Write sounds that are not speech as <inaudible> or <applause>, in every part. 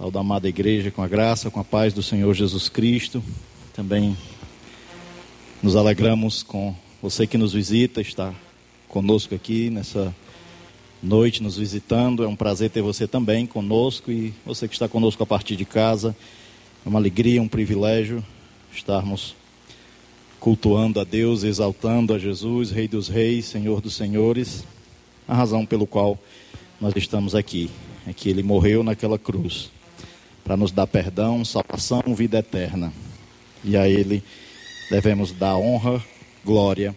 Saúde a amada igreja com a graça, com a paz do Senhor Jesus Cristo. Também nos alegramos com você que nos visita, está conosco aqui nessa noite, nos visitando. É um prazer ter você também conosco e você que está conosco a partir de casa. É uma alegria, um privilégio estarmos cultuando a Deus, exaltando a Jesus, Rei dos Reis, Senhor dos Senhores. A razão pelo qual nós estamos aqui é que ele morreu naquela cruz para nos dar perdão, salvação, vida eterna. E a Ele devemos dar honra, glória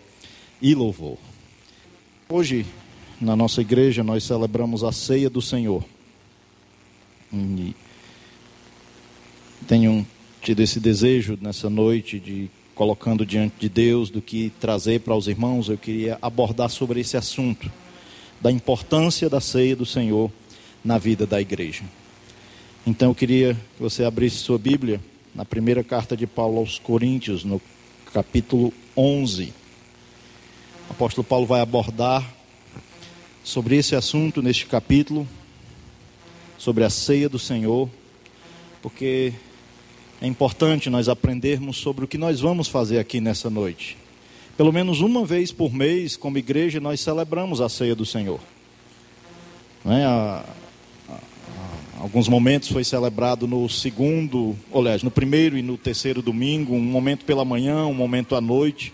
e louvor. Hoje, na nossa igreja, nós celebramos a ceia do Senhor. E tenho tido esse desejo nessa noite de colocando diante de Deus do que trazer para os irmãos, eu queria abordar sobre esse assunto da importância da ceia do Senhor na vida da igreja. Então eu queria que você abrisse sua Bíblia na primeira carta de Paulo aos Coríntios, no capítulo 11. O apóstolo Paulo vai abordar sobre esse assunto neste capítulo, sobre a ceia do Senhor, porque é importante nós aprendermos sobre o que nós vamos fazer aqui nessa noite. Pelo menos uma vez por mês, como igreja, nós celebramos a ceia do Senhor. Não é? Alguns momentos foi celebrado no segundo, aliás, no primeiro e no terceiro domingo, um momento pela manhã, um momento à noite.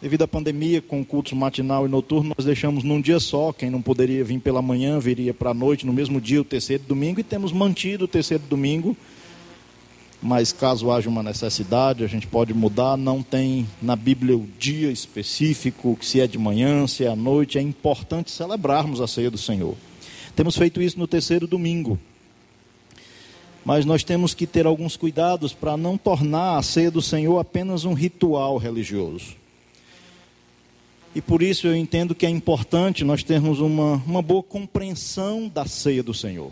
Devido à pandemia, com cultos matinal e noturno, nós deixamos num dia só. Quem não poderia vir pela manhã, viria para a noite, no mesmo dia, o terceiro domingo, e temos mantido o terceiro domingo. Mas caso haja uma necessidade, a gente pode mudar. Não tem na Bíblia o dia específico, se é de manhã, se é à noite. É importante celebrarmos a ceia do Senhor. Temos feito isso no terceiro domingo mas nós temos que ter alguns cuidados para não tornar a ceia do Senhor apenas um ritual religioso. E por isso eu entendo que é importante nós termos uma, uma boa compreensão da ceia do Senhor.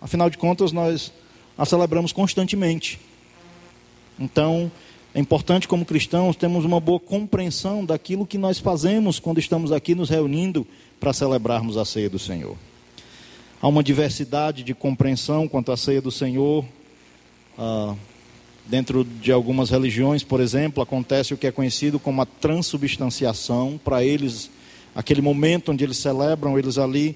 Afinal de contas, nós a celebramos constantemente. Então, é importante, como cristãos, termos uma boa compreensão daquilo que nós fazemos quando estamos aqui nos reunindo para celebrarmos a ceia do Senhor. Há uma diversidade de compreensão quanto à ceia do Senhor. Ah, dentro de algumas religiões, por exemplo, acontece o que é conhecido como a transubstanciação. Para eles, aquele momento onde eles celebram, eles ali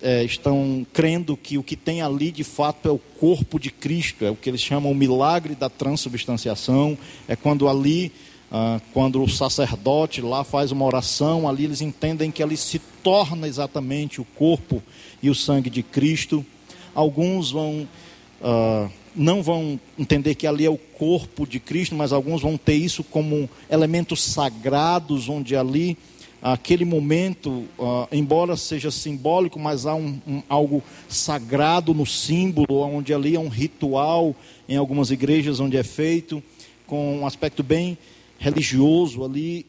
é, estão crendo que o que tem ali de fato é o corpo de Cristo, é o que eles chamam o milagre da transubstanciação. É quando ali ah, quando o sacerdote lá faz uma oração, ali eles entendem que ali se torna exatamente o corpo e o sangue de Cristo. Alguns vão ah, não vão entender que ali é o corpo de Cristo, mas alguns vão ter isso como elementos sagrados, onde ali aquele momento, uh, embora seja simbólico, mas há um, um, algo sagrado no símbolo, onde ali é um ritual em algumas igrejas onde é feito, com um aspecto bem religioso ali,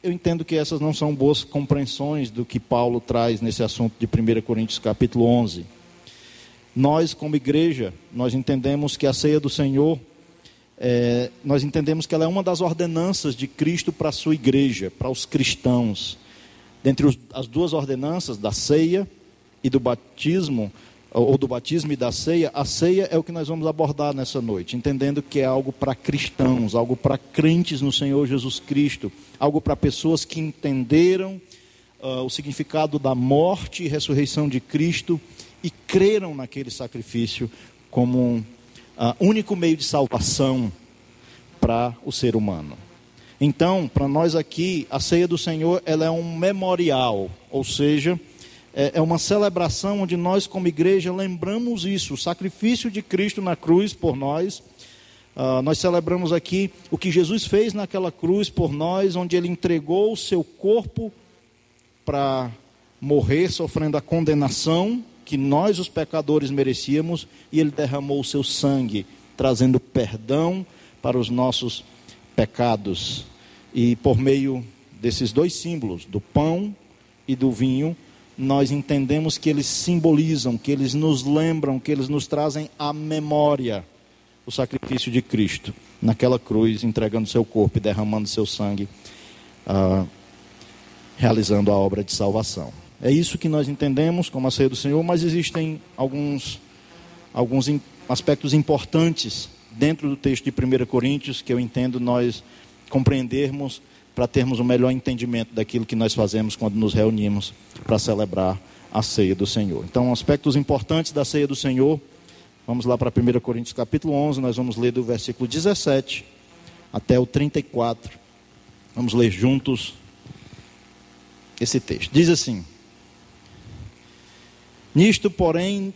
eu entendo que essas não são boas compreensões do que Paulo traz nesse assunto de 1 Coríntios capítulo 11. Nós, como igreja, nós entendemos que a ceia do Senhor, é, nós entendemos que ela é uma das ordenanças de Cristo para a sua igreja, para os cristãos. Dentre os, as duas ordenanças, da ceia e do batismo, ou do batismo e da ceia, a ceia é o que nós vamos abordar nessa noite, entendendo que é algo para cristãos, algo para crentes no Senhor Jesus Cristo, algo para pessoas que entenderam uh, o significado da morte e ressurreição de Cristo e creram naquele sacrifício como um uh, único meio de salvação para o ser humano. Então, para nós aqui, a ceia do Senhor ela é um memorial, ou seja, é, é uma celebração onde nós, como igreja, lembramos isso, o sacrifício de Cristo na cruz por nós. Uh, nós celebramos aqui o que Jesus fez naquela cruz por nós, onde ele entregou o seu corpo para morrer, sofrendo a condenação que nós, os pecadores, merecíamos, e ele derramou o seu sangue, trazendo perdão para os nossos pecados. E por meio desses dois símbolos, do pão e do vinho, nós entendemos que eles simbolizam, que eles nos lembram, que eles nos trazem à memória o sacrifício de Cristo naquela cruz, entregando seu corpo e derramando seu sangue, ah, realizando a obra de salvação. É isso que nós entendemos como a ceia do Senhor, mas existem alguns alguns aspectos importantes dentro do texto de 1 Coríntios que eu entendo nós compreendermos para termos um melhor entendimento daquilo que nós fazemos quando nos reunimos para celebrar a ceia do Senhor. Então, aspectos importantes da ceia do Senhor. Vamos lá para 1 Coríntios capítulo 11, nós vamos ler do versículo 17 até o 34. Vamos ler juntos esse texto. Diz assim: Nisto, porém,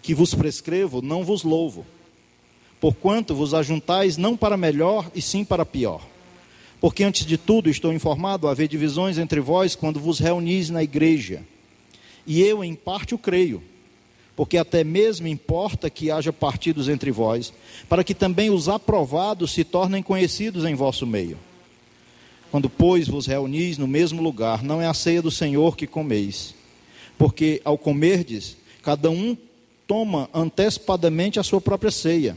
que vos prescrevo, não vos louvo, porquanto vos ajuntais não para melhor, e sim para pior. Porque antes de tudo estou informado haver divisões entre vós quando vos reunis na igreja. E eu em parte o creio, porque até mesmo importa que haja partidos entre vós, para que também os aprovados se tornem conhecidos em vosso meio. Quando, pois, vos reunis no mesmo lugar, não é a ceia do Senhor que comeis, porque ao comerdes, cada um toma antecipadamente a sua própria ceia.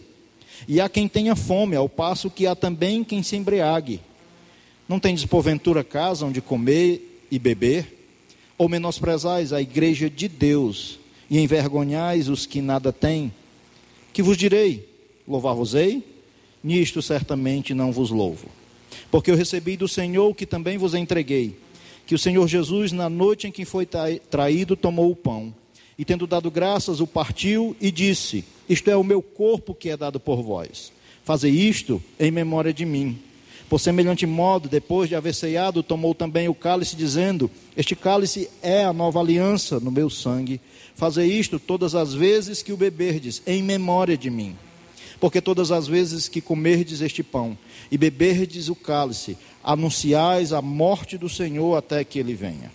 E há quem tenha fome, ao passo que há também quem se embriague. Não tendes porventura casa onde comer e beber? Ou menosprezais a igreja de Deus e envergonhais os que nada têm? Que vos direi? Louvar-vos-ei? Nisto certamente não vos louvo. Porque eu recebi do Senhor o que também vos entreguei: que o Senhor Jesus, na noite em que foi traído, tomou o pão e, tendo dado graças, o partiu e disse: Isto é o meu corpo que é dado por vós. Fazei isto em memória de mim. Por semelhante modo, depois de haver ceado, tomou também o cálice, dizendo: Este cálice é a nova aliança no meu sangue. Fazei isto todas as vezes que o beberdes, em memória de mim. Porque todas as vezes que comerdes este pão e beberdes o cálice, anunciais a morte do Senhor até que ele venha.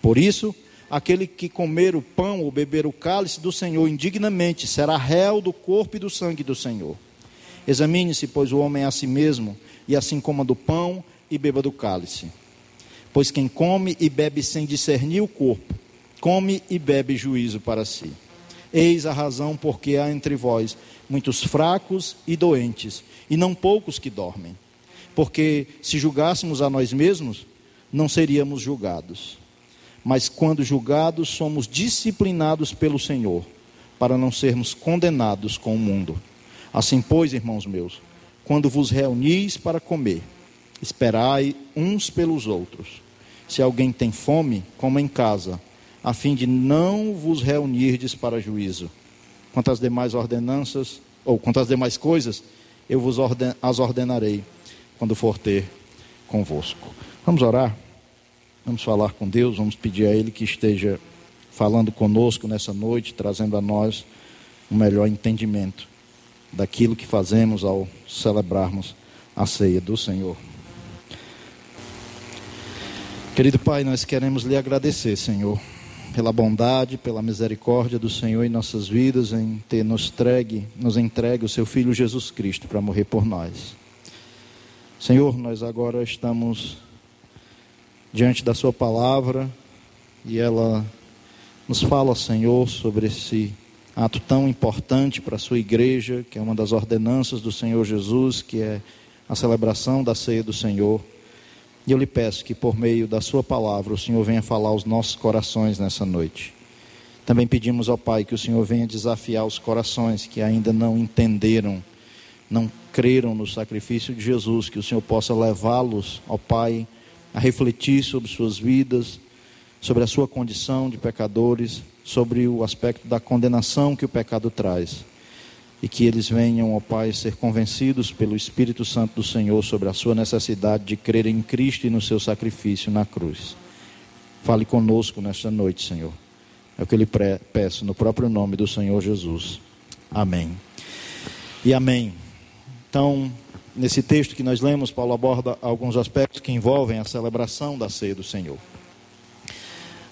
Por isso, aquele que comer o pão ou beber o cálice do Senhor indignamente será réu do corpo e do sangue do Senhor. Examine-se, pois, o homem a si mesmo e assim coma do pão e beba do cálice. Pois quem come e bebe sem discernir o corpo, come e bebe juízo para si. Eis a razão porque há entre vós muitos fracos e doentes, e não poucos que dormem. Porque se julgássemos a nós mesmos, não seríamos julgados. Mas quando julgados, somos disciplinados pelo Senhor, para não sermos condenados com o mundo. Assim, pois, irmãos meus, quando vos reunis para comer, esperai uns pelos outros. Se alguém tem fome, coma em casa, a fim de não vos reunirdes para juízo. Quanto às demais ordenanças, ou quanto às demais coisas, eu vos orden, as ordenarei quando for ter convosco. Vamos orar? Vamos falar com Deus, vamos pedir a Ele que esteja falando conosco nessa noite, trazendo a nós um melhor entendimento daquilo que fazemos ao celebrarmos a ceia do Senhor. Querido Pai, nós queremos lhe agradecer, Senhor, pela bondade, pela misericórdia do Senhor em nossas vidas, em ter nos entregue, nos entregue o seu Filho Jesus Cristo para morrer por nós. Senhor, nós agora estamos diante da Sua palavra e ela nos fala, Senhor, sobre esse ato tão importante para a sua igreja, que é uma das ordenanças do Senhor Jesus, que é a celebração da ceia do Senhor. E eu lhe peço que por meio da sua palavra o Senhor venha falar aos nossos corações nessa noite. Também pedimos ao Pai que o Senhor venha desafiar os corações que ainda não entenderam, não creram no sacrifício de Jesus, que o Senhor possa levá-los ao Pai a refletir sobre suas vidas, sobre a sua condição de pecadores, sobre o aspecto da condenação que o pecado traz. E que eles venham, ó Pai, ser convencidos pelo Espírito Santo do Senhor sobre a sua necessidade de crer em Cristo e no seu sacrifício na cruz. Fale conosco nesta noite, Senhor. É o que eu lhe peço no próprio nome do Senhor Jesus. Amém. E amém. Então, nesse texto que nós lemos, Paulo aborda alguns aspectos que envolvem a celebração da ceia do Senhor.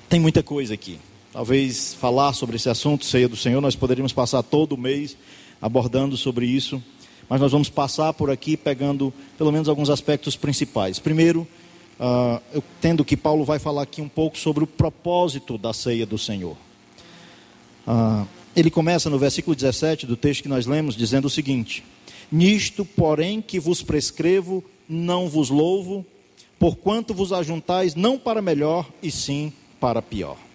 Tem muita coisa aqui. Talvez falar sobre esse assunto, ceia do Senhor, nós poderíamos passar todo o mês abordando sobre isso, mas nós vamos passar por aqui pegando pelo menos alguns aspectos principais. Primeiro, uh, eu tendo que Paulo vai falar aqui um pouco sobre o propósito da ceia do Senhor. Uh, ele começa no versículo 17 do texto que nós lemos, dizendo o seguinte: Nisto, porém, que vos prescrevo, não vos louvo, porquanto vos ajuntais não para melhor, e sim para pior.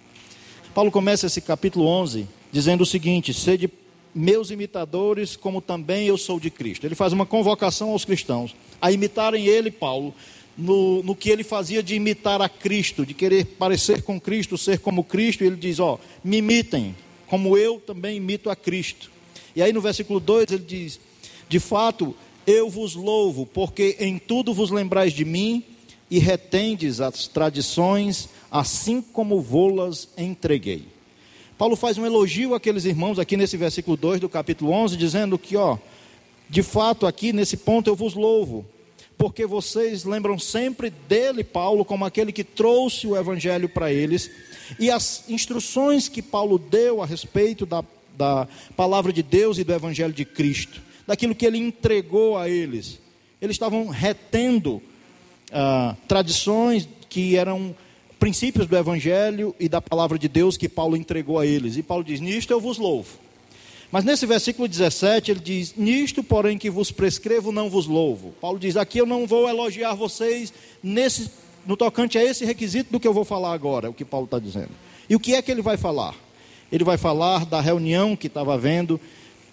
Paulo começa esse capítulo 11 dizendo o seguinte: sede meus imitadores, como também eu sou de Cristo. Ele faz uma convocação aos cristãos a imitarem ele, Paulo, no, no que ele fazia de imitar a Cristo, de querer parecer com Cristo, ser como Cristo. E ele diz: Ó, me imitem, como eu também imito a Cristo. E aí no versículo 2 ele diz: De fato, eu vos louvo, porque em tudo vos lembrais de mim e retendes as tradições, assim como vô-las entreguei. Paulo faz um elogio àqueles irmãos aqui nesse versículo 2 do capítulo 11, dizendo que, ó, de fato aqui nesse ponto eu vos louvo, porque vocês lembram sempre dele, Paulo, como aquele que trouxe o evangelho para eles, e as instruções que Paulo deu a respeito da, da palavra de Deus e do evangelho de Cristo daquilo que ele entregou a eles. Eles estavam retendo ah, tradições que eram princípios do Evangelho e da palavra de Deus que Paulo entregou a eles. E Paulo diz: Nisto eu vos louvo. Mas nesse versículo 17 ele diz: Nisto, porém, que vos prescrevo, não vos louvo. Paulo diz: Aqui eu não vou elogiar vocês nesse, no tocante a esse requisito do que eu vou falar agora, o que Paulo está dizendo. E o que é que ele vai falar? Ele vai falar da reunião que estava havendo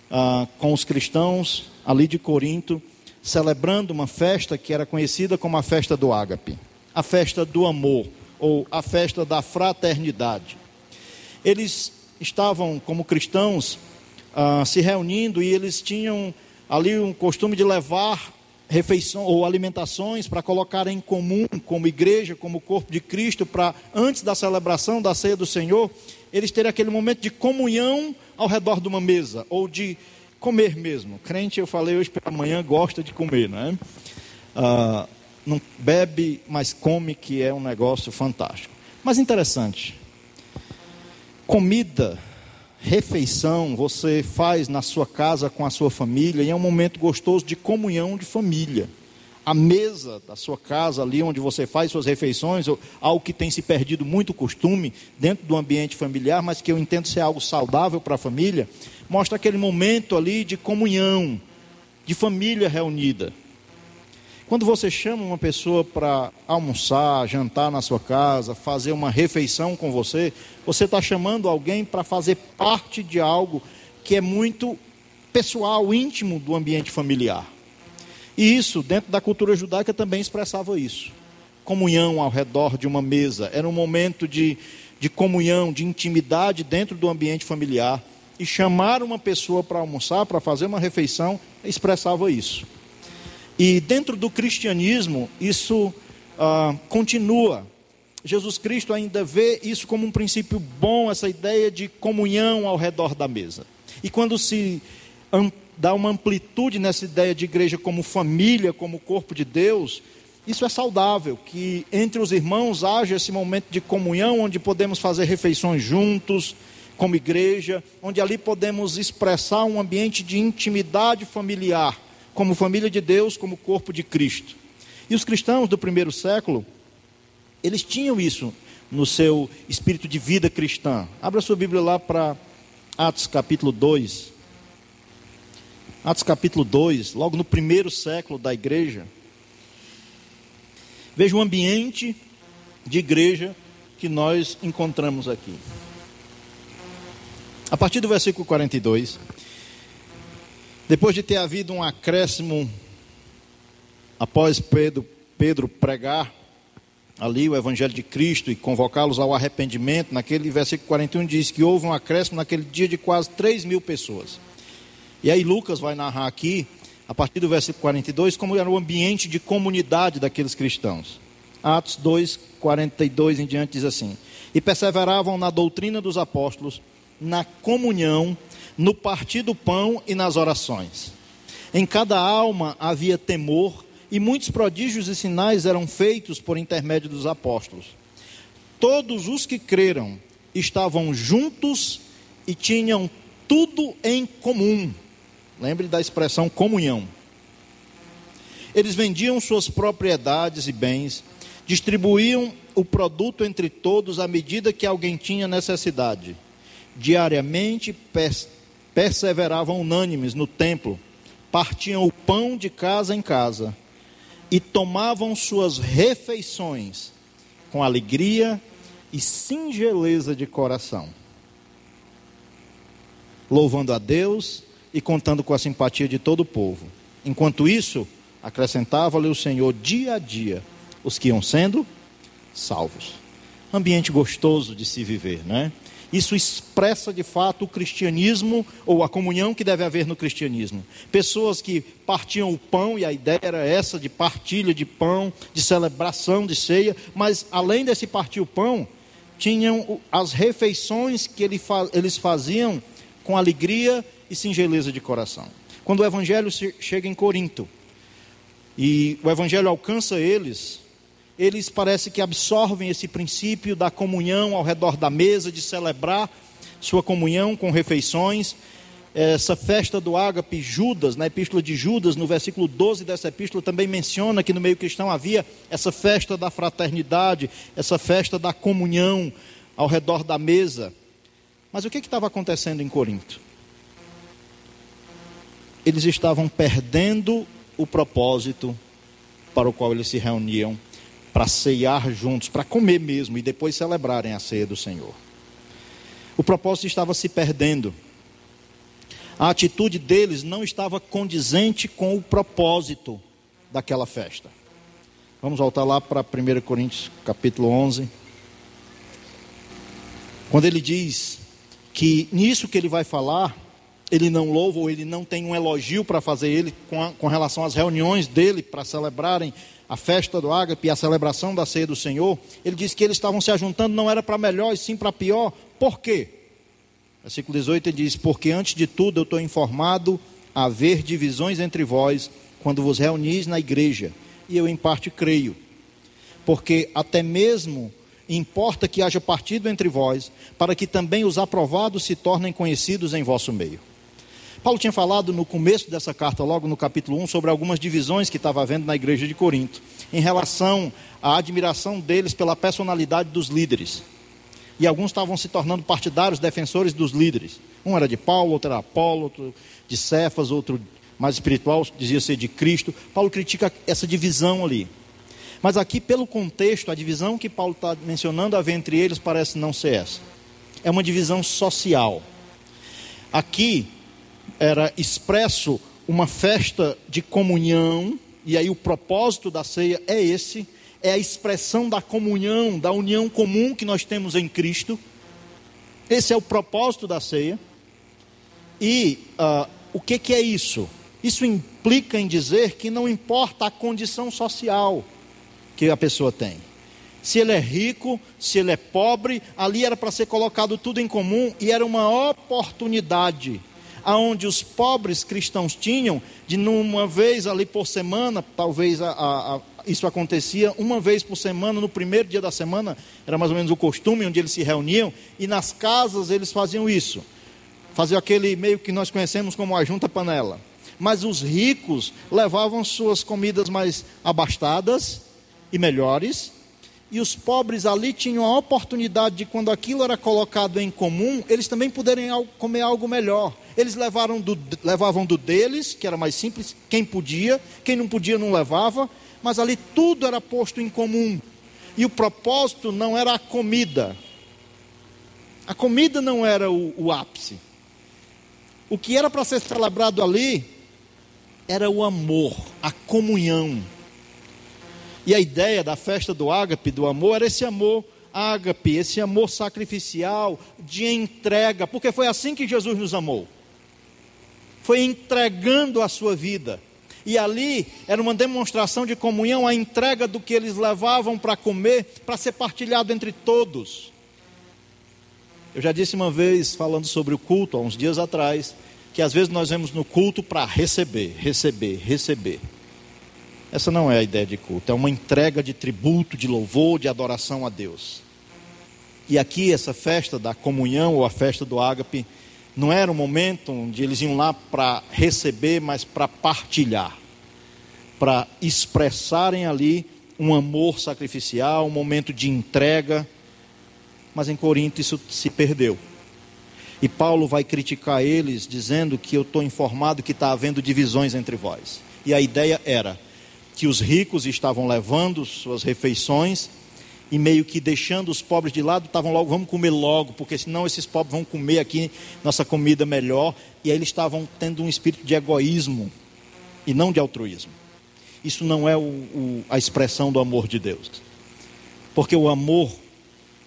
ah, com os cristãos ali de Corinto, celebrando uma festa que era conhecida como a festa do ágape, a festa do amor, ou a festa da fraternidade. Eles estavam, como cristãos, ah, se reunindo e eles tinham ali um costume de levar refeição ou alimentações para colocar em comum como igreja, como corpo de Cristo, para antes da celebração da ceia do Senhor, eles terem aquele momento de comunhão ao redor de uma mesa, ou de comer mesmo. Crente, eu falei hoje pela manhã, gosta de comer, né? Ah, não bebe, mas come, que é um negócio fantástico. Mas interessante, comida, refeição, você faz na sua casa com a sua família, e é um momento gostoso de comunhão de família a mesa da sua casa, ali onde você faz suas refeições, algo que tem se perdido muito costume dentro do ambiente familiar, mas que eu entendo ser algo saudável para a família, mostra aquele momento ali de comunhão, de família reunida. Quando você chama uma pessoa para almoçar, jantar na sua casa, fazer uma refeição com você, você está chamando alguém para fazer parte de algo que é muito pessoal, íntimo do ambiente familiar. E isso, dentro da cultura judaica, também expressava isso. Comunhão ao redor de uma mesa. Era um momento de, de comunhão, de intimidade dentro do ambiente familiar. E chamar uma pessoa para almoçar, para fazer uma refeição, expressava isso. E dentro do cristianismo, isso ah, continua. Jesus Cristo ainda vê isso como um princípio bom, essa ideia de comunhão ao redor da mesa. E quando se dá uma amplitude nessa ideia de igreja como família, como corpo de Deus, isso é saudável, que entre os irmãos haja esse momento de comunhão, onde podemos fazer refeições juntos, como igreja, onde ali podemos expressar um ambiente de intimidade familiar, como família de Deus, como corpo de Cristo. E os cristãos do primeiro século, eles tinham isso no seu espírito de vida cristã. Abra sua Bíblia lá para Atos capítulo 2. Atos capítulo 2, logo no primeiro século da igreja. Veja o ambiente de igreja que nós encontramos aqui. A partir do versículo 42, depois de ter havido um acréscimo após Pedro, Pedro pregar ali o evangelho de Cristo e convocá-los ao arrependimento, naquele versículo 41 diz que houve um acréscimo naquele dia de quase 3 mil pessoas. E aí Lucas vai narrar aqui, a partir do versículo 42, como era o ambiente de comunidade daqueles cristãos. Atos 2, 42 em diante diz assim: E perseveravam na doutrina dos apóstolos, na comunhão, no partir do pão e nas orações. Em cada alma havia temor, e muitos prodígios e sinais eram feitos por intermédio dos apóstolos. Todos os que creram estavam juntos e tinham tudo em comum Lembre da expressão comunhão. Eles vendiam suas propriedades e bens, distribuíam o produto entre todos à medida que alguém tinha necessidade. Diariamente perseveravam unânimes no templo, partiam o pão de casa em casa e tomavam suas refeições com alegria e singeleza de coração louvando a Deus e contando com a simpatia de todo o povo. Enquanto isso, acrescentava-lhe o Senhor dia a dia os que iam sendo salvos. Ambiente gostoso de se viver, né? Isso expressa de fato o cristianismo ou a comunhão que deve haver no cristianismo. Pessoas que partiam o pão, e a ideia era essa de partilha de pão, de celebração de ceia, mas além desse partir o pão, tinham as refeições que eles faziam com alegria e singeleza de coração. Quando o evangelho chega em Corinto e o evangelho alcança eles, eles parece que absorvem esse princípio da comunhão ao redor da mesa, de celebrar sua comunhão com refeições. Essa festa do ágape, Judas, na epístola de Judas, no versículo 12 dessa epístola, também menciona que no meio cristão havia essa festa da fraternidade, essa festa da comunhão ao redor da mesa. Mas o que estava acontecendo em Corinto? Eles estavam perdendo o propósito para o qual eles se reuniam para ceiar juntos, para comer mesmo e depois celebrarem a ceia do Senhor. O propósito estava se perdendo. A atitude deles não estava condizente com o propósito daquela festa. Vamos voltar lá para 1 Coríntios capítulo 11. Quando ele diz que nisso que ele vai falar, ele não louva ou ele não tem um elogio para fazer ele com, a, com relação às reuniões dele para celebrarem a festa do ágape e a celebração da ceia do Senhor, ele diz que eles estavam se ajuntando não era para melhor e sim para pior. Por quê? Versículo 18 ele diz: Porque antes de tudo eu estou informado a haver divisões entre vós quando vos reunis na igreja, e eu em parte creio, porque até mesmo importa que haja partido entre vós, para que também os aprovados se tornem conhecidos em vosso meio. Paulo tinha falado no começo dessa carta, logo no capítulo 1, sobre algumas divisões que estava havendo na igreja de Corinto, em relação à admiração deles pela personalidade dos líderes. E alguns estavam se tornando partidários, defensores dos líderes. Um era de Paulo, outro era Apolo, outro de Cefas, outro mais espiritual, dizia ser de Cristo. Paulo critica essa divisão ali. Mas aqui, pelo contexto, a divisão que Paulo está mencionando haver entre eles parece não ser essa. É uma divisão social. Aqui, era expresso uma festa de comunhão, e aí o propósito da ceia é esse, é a expressão da comunhão, da união comum que nós temos em Cristo. Esse é o propósito da ceia. E uh, o que, que é isso? Isso implica em dizer que não importa a condição social que a pessoa tem. Se ele é rico, se ele é pobre, ali era para ser colocado tudo em comum e era uma oportunidade aonde os pobres cristãos tinham de numa vez ali por semana, talvez a, a, a, isso acontecia uma vez por semana, no primeiro dia da semana, era mais ou menos o costume onde eles se reuniam, e nas casas eles faziam isso. Faziam aquele meio que nós conhecemos como a junta panela. Mas os ricos levavam suas comidas mais abastadas e melhores, e os pobres ali tinham a oportunidade de, quando aquilo era colocado em comum, eles também poderem comer algo melhor. Eles levaram do, levavam do deles, que era mais simples, quem podia, quem não podia não levava, mas ali tudo era posto em comum. E o propósito não era a comida. A comida não era o, o ápice. O que era para ser celebrado ali era o amor, a comunhão e a ideia da festa do ágape, do amor, era esse amor ágape, esse amor sacrificial, de entrega, porque foi assim que Jesus nos amou. Foi entregando a sua vida. E ali era uma demonstração de comunhão, a entrega do que eles levavam para comer, para ser partilhado entre todos. Eu já disse uma vez, falando sobre o culto, há uns dias atrás, que às vezes nós vemos no culto para receber, receber, receber. Essa não é a ideia de culto, é uma entrega de tributo, de louvor, de adoração a Deus. E aqui, essa festa da comunhão, ou a festa do ágape, não era um momento onde eles iam lá para receber, mas para partilhar, para expressarem ali um amor sacrificial, um momento de entrega. Mas em Corinto isso se perdeu. E Paulo vai criticar eles, dizendo que eu estou informado que está havendo divisões entre vós. E a ideia era que os ricos estavam levando suas refeições e meio que deixando os pobres de lado, estavam logo, vamos comer logo, porque senão esses pobres vão comer aqui nossa comida melhor. E aí eles estavam tendo um espírito de egoísmo e não de altruísmo. Isso não é o, o, a expressão do amor de Deus. Porque o amor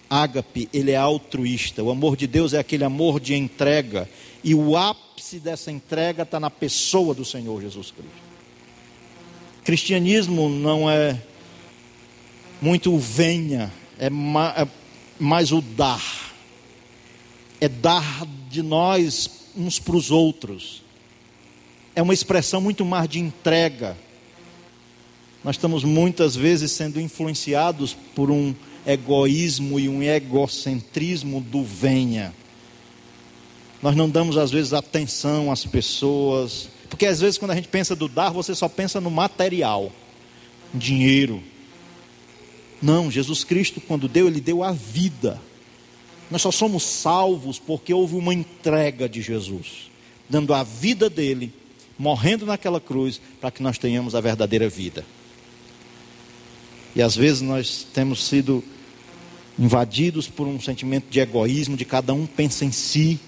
ágape, ele é altruísta. O amor de Deus é aquele amor de entrega. E o ápice dessa entrega está na pessoa do Senhor Jesus Cristo. Cristianismo não é muito o venha, é, é mais o dar. É dar de nós uns para os outros. É uma expressão muito mais de entrega. Nós estamos muitas vezes sendo influenciados por um egoísmo e um egocentrismo do venha. Nós não damos às vezes atenção às pessoas, porque às vezes quando a gente pensa do dar, você só pensa no material, dinheiro. Não, Jesus Cristo, quando deu, ele deu a vida. Nós só somos salvos porque houve uma entrega de Jesus, dando a vida dele, morrendo naquela cruz, para que nós tenhamos a verdadeira vida. E às vezes nós temos sido invadidos por um sentimento de egoísmo, de cada um pensa em si.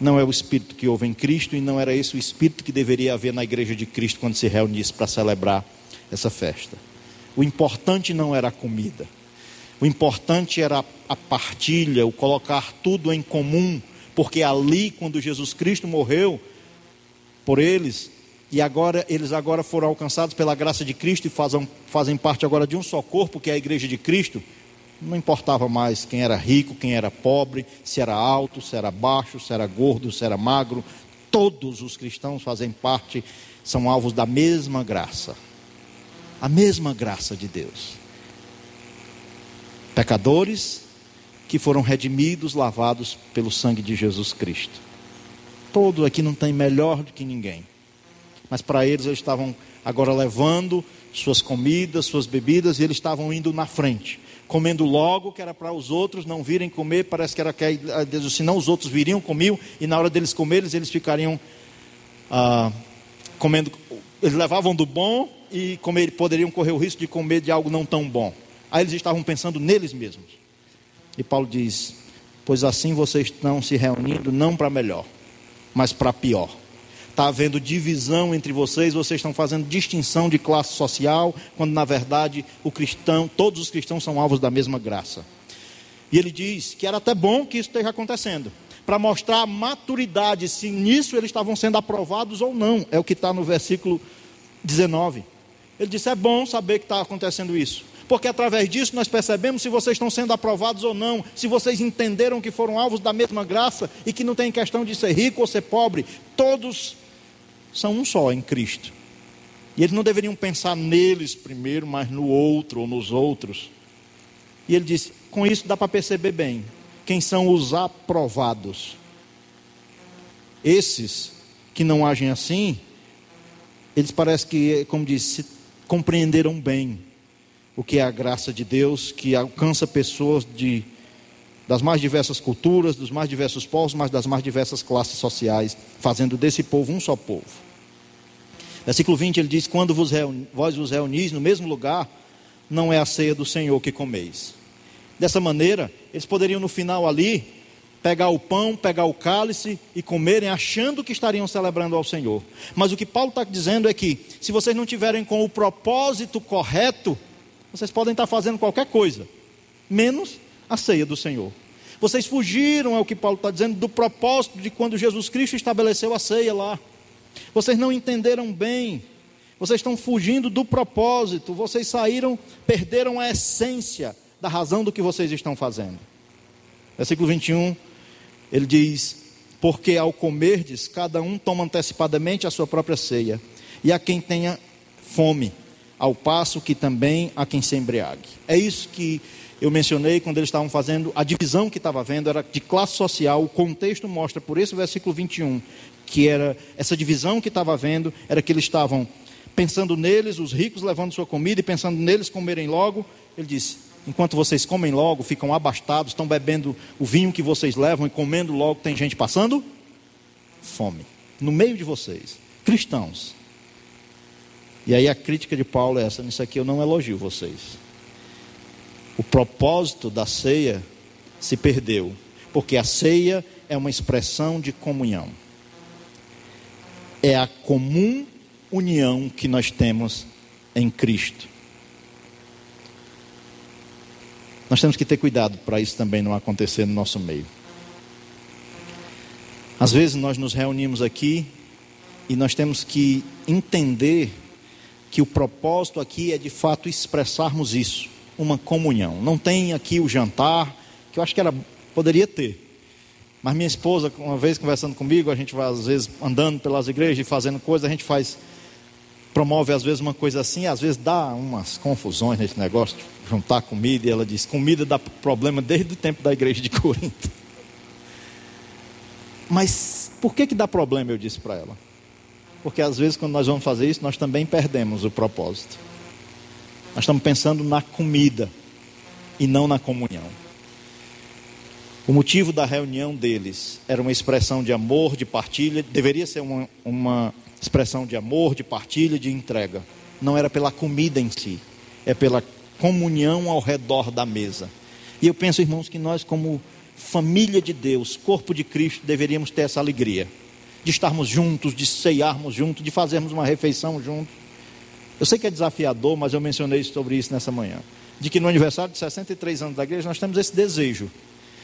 Não é o espírito que houve em Cristo e não era esse o espírito que deveria haver na igreja de Cristo quando se reunisse para celebrar essa festa. O importante não era a comida. O importante era a partilha, o colocar tudo em comum, porque ali, quando Jesus Cristo morreu por eles, e agora eles agora foram alcançados pela graça de Cristo e fazem, fazem parte agora de um só corpo, que é a igreja de Cristo. Não importava mais quem era rico, quem era pobre, se era alto, se era baixo, se era gordo, se era magro. Todos os cristãos fazem parte, são alvos da mesma graça a mesma graça de Deus. Pecadores que foram redimidos, lavados pelo sangue de Jesus Cristo. Todo aqui não tem melhor do que ninguém. Mas para eles, eles estavam agora levando suas comidas, suas bebidas, e eles estavam indo na frente, comendo logo, que era para os outros não virem comer, parece que era que Deus, senão os outros viriam, comiam, e na hora deles comerem, eles ficariam ah, comendo, eles levavam do bom e comer, poderiam correr o risco de comer de algo não tão bom. Aí eles estavam pensando neles mesmos. E Paulo diz: Pois assim vocês estão se reunindo não para melhor, mas para pior. Está havendo divisão entre vocês, vocês estão fazendo distinção de classe social, quando na verdade o cristão, todos os cristãos são alvos da mesma graça. E ele diz que era até bom que isso esteja acontecendo, para mostrar a maturidade, se nisso eles estavam sendo aprovados ou não. É o que está no versículo 19. Ele disse: é bom saber que está acontecendo isso, porque através disso nós percebemos se vocês estão sendo aprovados ou não, se vocês entenderam que foram alvos da mesma graça e que não tem questão de ser rico ou ser pobre, todos são um só em Cristo. E eles não deveriam pensar neles primeiro, mas no outro ou nos outros. E ele disse: com isso dá para perceber bem quem são os aprovados. Esses que não agem assim, eles parecem que, como disse, compreenderam bem o que é a graça de Deus, que alcança pessoas de, das mais diversas culturas, dos mais diversos povos, mas das mais diversas classes sociais, fazendo desse povo um só povo. Versículo 20 ele diz: Quando vos reuni, vós vos reunis no mesmo lugar, não é a ceia do Senhor que comeis. Dessa maneira, eles poderiam no final ali pegar o pão, pegar o cálice e comerem, achando que estariam celebrando ao Senhor. Mas o que Paulo está dizendo é que, se vocês não tiverem com o propósito correto, vocês podem estar fazendo qualquer coisa, menos a ceia do Senhor. Vocês fugiram, é o que Paulo está dizendo, do propósito de quando Jesus Cristo estabeleceu a ceia lá. Vocês não entenderam bem, vocês estão fugindo do propósito, vocês saíram, perderam a essência da razão do que vocês estão fazendo. Versículo 21 ele diz: Porque ao comerdes, cada um toma antecipadamente a sua própria ceia, e a quem tenha fome, ao passo que também a quem se embriague. É isso que eu mencionei quando eles estavam fazendo a divisão que estava havendo, era de classe social. O contexto mostra por esse versículo 21 que era essa divisão que estava havendo, era que eles estavam pensando neles, os ricos levando sua comida e pensando neles comerem logo. Ele disse: enquanto vocês comem logo, ficam abastados, estão bebendo o vinho que vocês levam e comendo logo, tem gente passando fome. No meio de vocês, cristãos. E aí a crítica de Paulo é essa: nisso aqui eu não elogio vocês. O propósito da ceia se perdeu, porque a ceia é uma expressão de comunhão. É a comum união que nós temos em Cristo. Nós temos que ter cuidado para isso também não acontecer no nosso meio. Às vezes nós nos reunimos aqui e nós temos que entender que o propósito aqui é de fato expressarmos isso, uma comunhão. Não tem aqui o jantar, que eu acho que era, poderia ter. Mas minha esposa, uma vez conversando comigo, a gente vai às vezes andando pelas igrejas e fazendo coisas, a gente faz promove às vezes uma coisa assim, às vezes dá umas confusões nesse negócio juntar comida, e ela diz: comida dá problema desde o tempo da igreja de <laughs> Corinto. Mas por que, que dá problema? Eu disse para ela. Porque às vezes, quando nós vamos fazer isso, nós também perdemos o propósito. Nós estamos pensando na comida e não na comunhão. O motivo da reunião deles era uma expressão de amor, de partilha, deveria ser uma, uma expressão de amor, de partilha, de entrega. Não era pela comida em si, é pela comunhão ao redor da mesa. E eu penso, irmãos, que nós, como família de Deus, corpo de Cristo, deveríamos ter essa alegria de estarmos juntos, de ceiarmos juntos, de fazermos uma refeição juntos. Eu sei que é desafiador, mas eu mencionei sobre isso nessa manhã. De que no aniversário de 63 anos da igreja nós temos esse desejo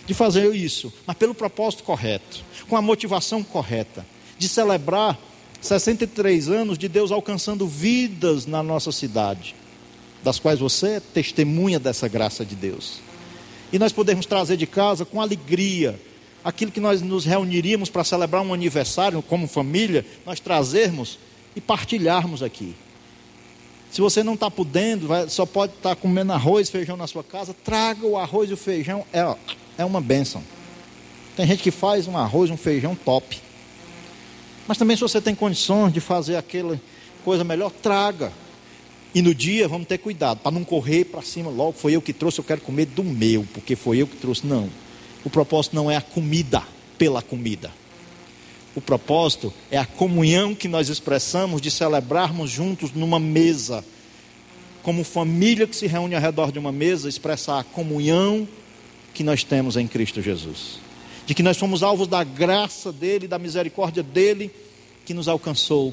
de fazer isso, mas pelo propósito correto, com a motivação correta, de celebrar 63 anos de Deus alcançando vidas na nossa cidade, das quais você é testemunha dessa graça de Deus. E nós podemos trazer de casa com alegria aquilo que nós nos reuniríamos para celebrar um aniversário como família, nós trazermos e partilharmos aqui. Se você não está podendo, vai, só pode estar tá comendo arroz, feijão na sua casa, traga o arroz e o feijão, é, é uma bênção. Tem gente que faz um arroz, um feijão top. Mas também se você tem condições de fazer aquela coisa melhor, traga. E no dia vamos ter cuidado, para não correr para cima logo, foi eu que trouxe, eu quero comer do meu, porque foi eu que trouxe. Não. O propósito não é a comida pela comida. O propósito é a comunhão que nós expressamos de celebrarmos juntos numa mesa. Como família que se reúne ao redor de uma mesa, expressar a comunhão que nós temos em Cristo Jesus de que nós fomos alvos da graça dele, da misericórdia dele, que nos alcançou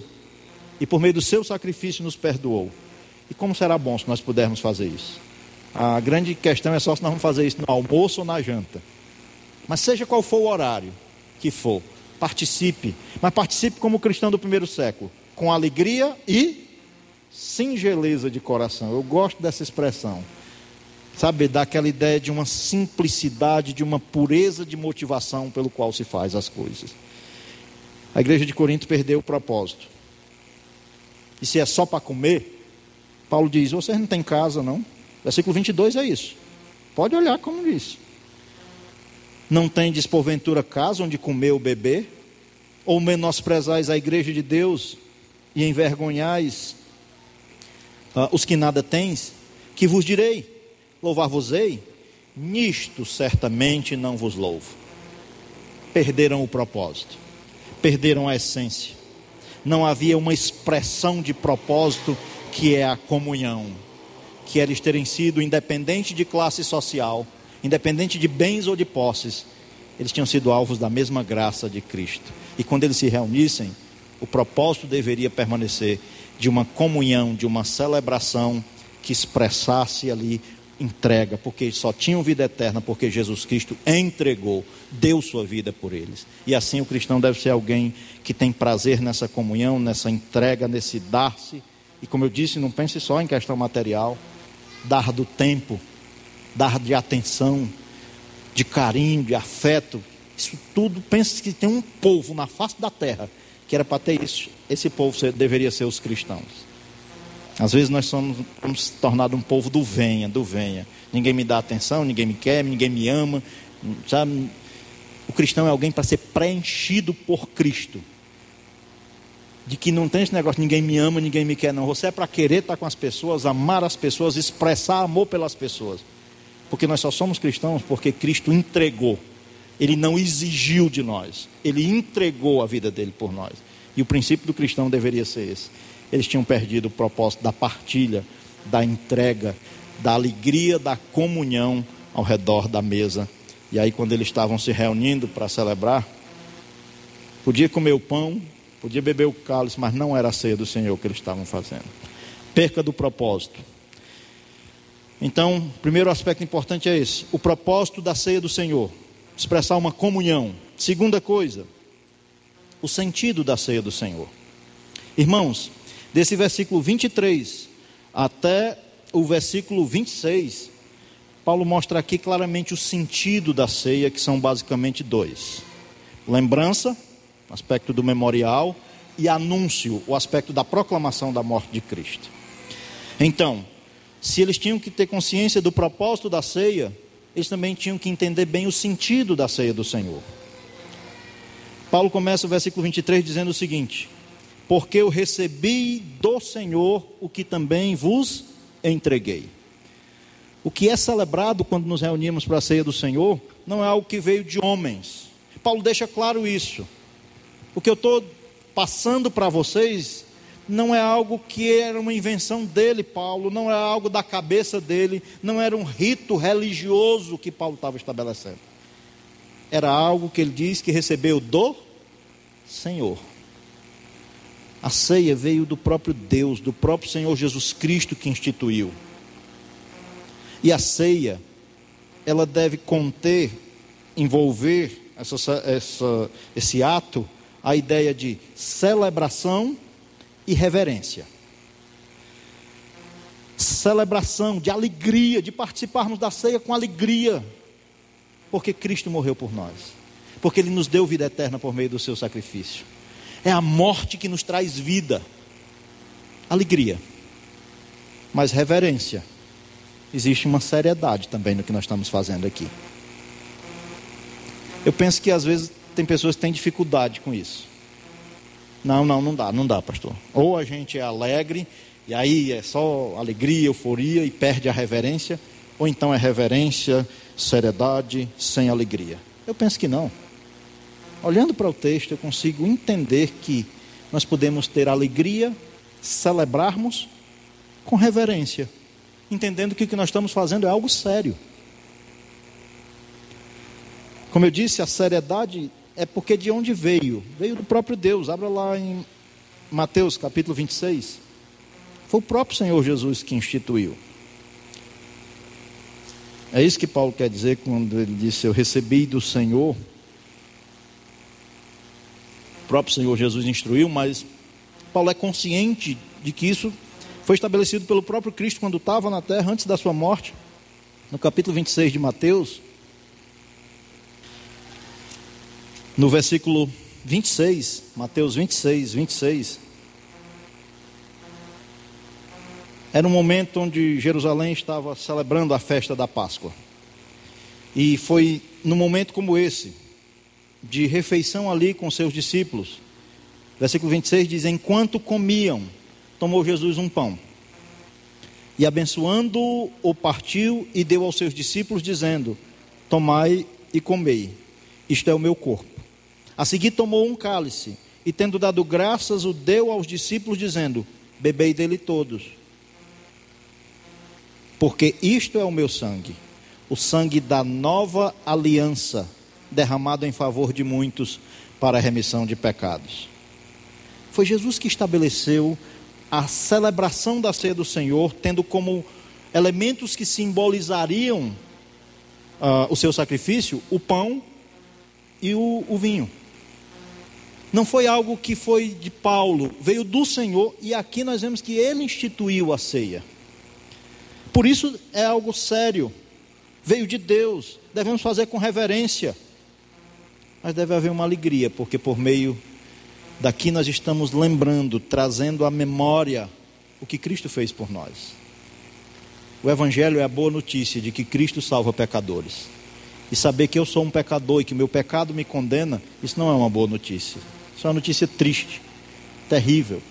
e por meio do seu sacrifício nos perdoou. E como será bom se nós pudermos fazer isso? A grande questão é só se nós vamos fazer isso no almoço ou na janta. Mas seja qual for o horário que for, participe. Mas participe como cristão do primeiro século, com alegria e singeleza de coração. Eu gosto dessa expressão. Sabe, dá aquela ideia de uma simplicidade, de uma pureza de motivação pelo qual se faz as coisas. A igreja de Corinto perdeu o propósito. E se é só para comer, Paulo diz: vocês não têm casa, não. Versículo 22 é isso. Pode olhar como diz. Não tem desporventura casa onde comer ou beber? Ou menosprezais a igreja de Deus e envergonhais uh, os que nada tens? Que vos direi? Louvar-vos-ei? Nisto certamente não vos louvo. Perderam o propósito, perderam a essência. Não havia uma expressão de propósito que é a comunhão, que eles terem sido independente de classe social, independente de bens ou de posses, eles tinham sido alvos da mesma graça de Cristo. E quando eles se reunissem, o propósito deveria permanecer de uma comunhão, de uma celebração que expressasse ali entrega, porque só tinham vida eterna, porque Jesus Cristo entregou, deu sua vida por eles. E assim o cristão deve ser alguém que tem prazer nessa comunhão, nessa entrega, nesse dar-se. E como eu disse, não pense só em questão material, dar do tempo, dar de atenção, de carinho, de afeto. Isso tudo, pense que tem um povo na face da terra que era para ter isso. Esse povo deveria ser os cristãos. Às vezes nós somos, somos tornados um povo do venha, do venha. Ninguém me dá atenção, ninguém me quer, ninguém me ama. Sabe? O cristão é alguém para ser preenchido por Cristo. De que não tem esse negócio, ninguém me ama, ninguém me quer, não. Você é para querer estar com as pessoas, amar as pessoas, expressar amor pelas pessoas. Porque nós só somos cristãos porque Cristo entregou. Ele não exigiu de nós, ele entregou a vida dele por nós. E o princípio do cristão deveria ser esse eles tinham perdido o propósito da partilha, da entrega, da alegria da comunhão ao redor da mesa. E aí, quando eles estavam se reunindo para celebrar, podia comer o pão, podia beber o cálice, mas não era a ceia do Senhor que eles estavam fazendo. Perca do propósito. Então, o primeiro aspecto importante é esse: o propósito da ceia do Senhor, expressar uma comunhão. Segunda coisa, o sentido da ceia do Senhor. Irmãos, desse versículo 23 até o versículo 26, Paulo mostra aqui claramente o sentido da ceia, que são basicamente dois: lembrança, aspecto do memorial, e anúncio, o aspecto da proclamação da morte de Cristo. Então, se eles tinham que ter consciência do propósito da ceia, eles também tinham que entender bem o sentido da ceia do Senhor. Paulo começa o versículo 23 dizendo o seguinte: Porque eu recebi do Senhor o que também vos entreguei. O que é celebrado quando nos reunimos para a ceia do Senhor não é algo que veio de homens. Paulo deixa claro isso. O que eu estou passando para vocês não é algo que era uma invenção dele, Paulo, não é algo da cabeça dele, não era um rito religioso que Paulo estava estabelecendo. Era algo que ele diz que recebeu do Senhor. A ceia veio do próprio Deus, do próprio Senhor Jesus Cristo que instituiu. E a ceia, ela deve conter, envolver essa, essa, esse ato, a ideia de celebração e reverência. Celebração, de alegria, de participarmos da ceia com alegria, porque Cristo morreu por nós, porque Ele nos deu vida eterna por meio do seu sacrifício. É a morte que nos traz vida. Alegria. Mas reverência. Existe uma seriedade também no que nós estamos fazendo aqui. Eu penso que às vezes tem pessoas que têm dificuldade com isso. Não, não, não dá, não dá, pastor. Ou a gente é alegre, e aí é só alegria, euforia e perde a reverência, ou então é reverência, seriedade, sem alegria. Eu penso que não. Olhando para o texto, eu consigo entender que nós podemos ter alegria, celebrarmos com reverência, entendendo que o que nós estamos fazendo é algo sério. Como eu disse, a seriedade é porque de onde veio? Veio do próprio Deus. Abra lá em Mateus capítulo 26. Foi o próprio Senhor Jesus que instituiu. É isso que Paulo quer dizer quando ele disse: Eu recebi do Senhor próprio Senhor Jesus instruiu, mas Paulo é consciente de que isso foi estabelecido pelo próprio Cristo quando estava na terra antes da sua morte. No capítulo 26 de Mateus, no versículo 26, Mateus 26, 26. Era um momento onde Jerusalém estava celebrando a festa da Páscoa. E foi num momento como esse de refeição ali com seus discípulos. Versículo 26 diz: Enquanto comiam, tomou Jesus um pão. E abençoando, o partiu e deu aos seus discípulos, dizendo: Tomai e comei, isto é o meu corpo. A seguir tomou um cálice e, tendo dado graças, o deu aos discípulos, dizendo: Bebei dele todos, porque isto é o meu sangue, o sangue da nova aliança derramado em favor de muitos para a remissão de pecados. Foi Jesus que estabeleceu a celebração da ceia do Senhor, tendo como elementos que simbolizariam uh, o seu sacrifício o pão e o, o vinho. Não foi algo que foi de Paulo, veio do Senhor e aqui nós vemos que ele instituiu a ceia. Por isso é algo sério, veio de Deus, devemos fazer com reverência mas deve haver uma alegria, porque por meio daqui nós estamos lembrando, trazendo à memória o que Cristo fez por nós. O Evangelho é a boa notícia de que Cristo salva pecadores. E saber que eu sou um pecador e que meu pecado me condena, isso não é uma boa notícia. Isso é uma notícia triste, terrível.